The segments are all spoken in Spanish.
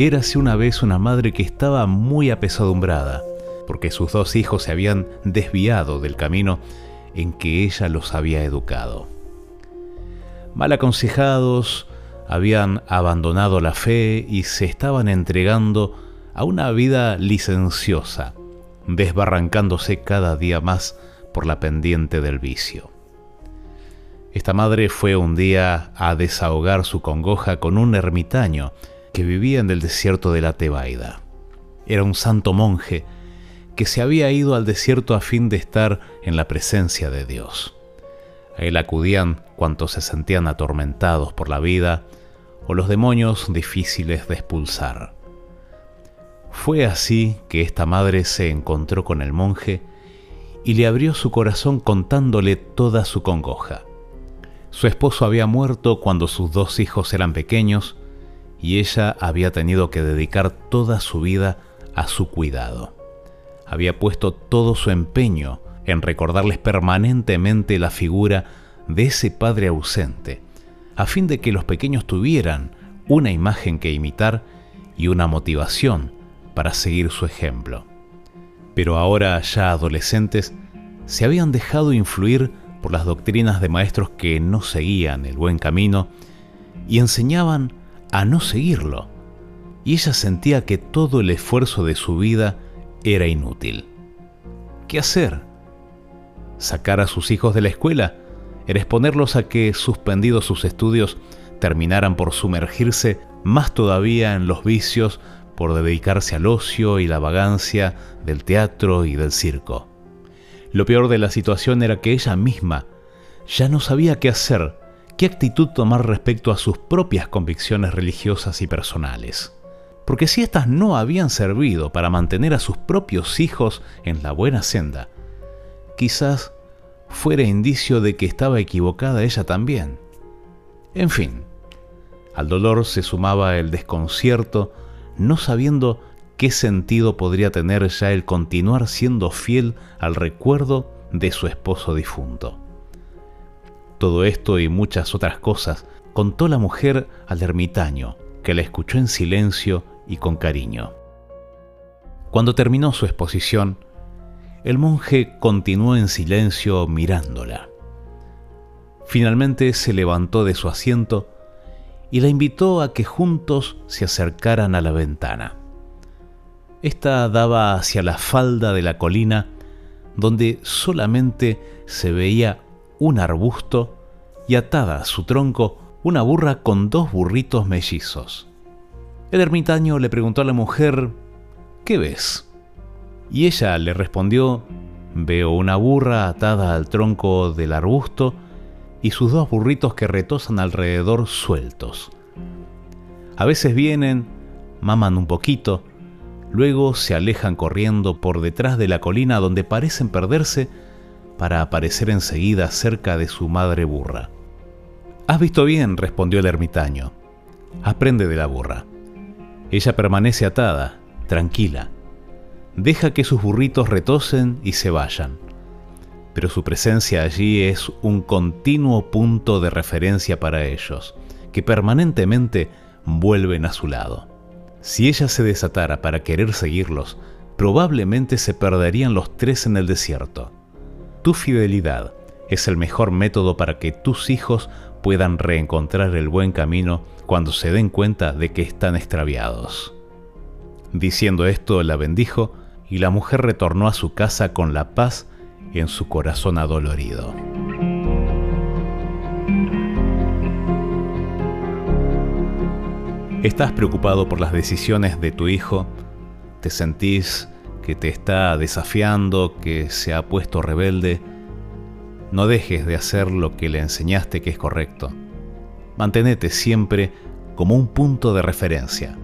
Érase una vez una madre que estaba muy apesadumbrada, porque sus dos hijos se habían desviado del camino en que ella los había educado. Mal aconsejados, habían abandonado la fe y se estaban entregando a una vida licenciosa, desbarrancándose cada día más por la pendiente del vicio. Esta madre fue un día a desahogar su congoja con un ermitaño que vivía en el desierto de la Tebaida. Era un santo monje que se había ido al desierto a fin de estar en la presencia de Dios. A él acudían cuantos se sentían atormentados por la vida o los demonios difíciles de expulsar. Fue así que esta madre se encontró con el monje y le abrió su corazón contándole toda su congoja. Su esposo había muerto cuando sus dos hijos eran pequeños y ella había tenido que dedicar toda su vida a su cuidado. Había puesto todo su empeño en recordarles permanentemente la figura de ese padre ausente, a fin de que los pequeños tuvieran una imagen que imitar y una motivación para seguir su ejemplo. Pero ahora ya adolescentes se habían dejado influir por las doctrinas de maestros que no seguían el buen camino y enseñaban a no seguirlo, y ella sentía que todo el esfuerzo de su vida era inútil. ¿Qué hacer? ¿Sacar a sus hijos de la escuela? ¿Era exponerlos a que, suspendidos sus estudios, terminaran por sumergirse más todavía en los vicios por dedicarse al ocio y la vagancia del teatro y del circo? Lo peor de la situación era que ella misma ya no sabía qué hacer, qué actitud tomar respecto a sus propias convicciones religiosas y personales. Porque si éstas no habían servido para mantener a sus propios hijos en la buena senda, quizás fuera indicio de que estaba equivocada ella también. En fin, al dolor se sumaba el desconcierto, no sabiendo ¿qué sentido podría tener ya el continuar siendo fiel al recuerdo de su esposo difunto? Todo esto y muchas otras cosas contó la mujer al ermitaño, que la escuchó en silencio y con cariño. Cuando terminó su exposición, el monje continuó en silencio mirándola. Finalmente se levantó de su asiento y la invitó a que juntos se acercaran a la ventana. Esta daba hacia la falda de la colina donde solamente se veía un arbusto y atada a su tronco una burra con dos burritos mellizos. El ermitaño le preguntó a la mujer, ¿qué ves? Y ella le respondió, veo una burra atada al tronco del arbusto y sus dos burritos que retosan alrededor sueltos. A veces vienen, maman un poquito, Luego se alejan corriendo por detrás de la colina donde parecen perderse para aparecer enseguida cerca de su madre burra. Has visto bien, respondió el ermitaño. Aprende de la burra. Ella permanece atada, tranquila. Deja que sus burritos retosen y se vayan. Pero su presencia allí es un continuo punto de referencia para ellos, que permanentemente vuelven a su lado. Si ella se desatara para querer seguirlos, probablemente se perderían los tres en el desierto. Tu fidelidad es el mejor método para que tus hijos puedan reencontrar el buen camino cuando se den cuenta de que están extraviados. Diciendo esto, la bendijo y la mujer retornó a su casa con la paz en su corazón adolorido. ¿Estás preocupado por las decisiones de tu hijo? ¿Te sentís que te está desafiando, que se ha puesto rebelde? No dejes de hacer lo que le enseñaste que es correcto. Mantenete siempre como un punto de referencia.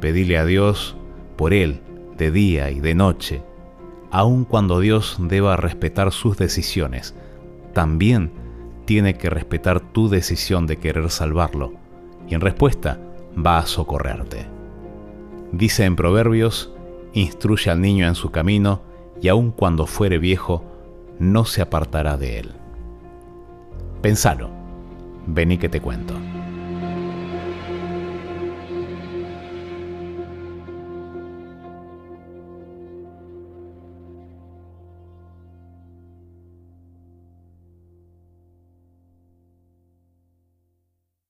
Pedile a Dios por él de día y de noche, aun cuando Dios deba respetar sus decisiones. También tiene que respetar tu decisión de querer salvarlo y en respuesta va a socorrerte. Dice en Proverbios, instruye al niño en su camino y aun cuando fuere viejo, no se apartará de él. Pensalo, vení que te cuento.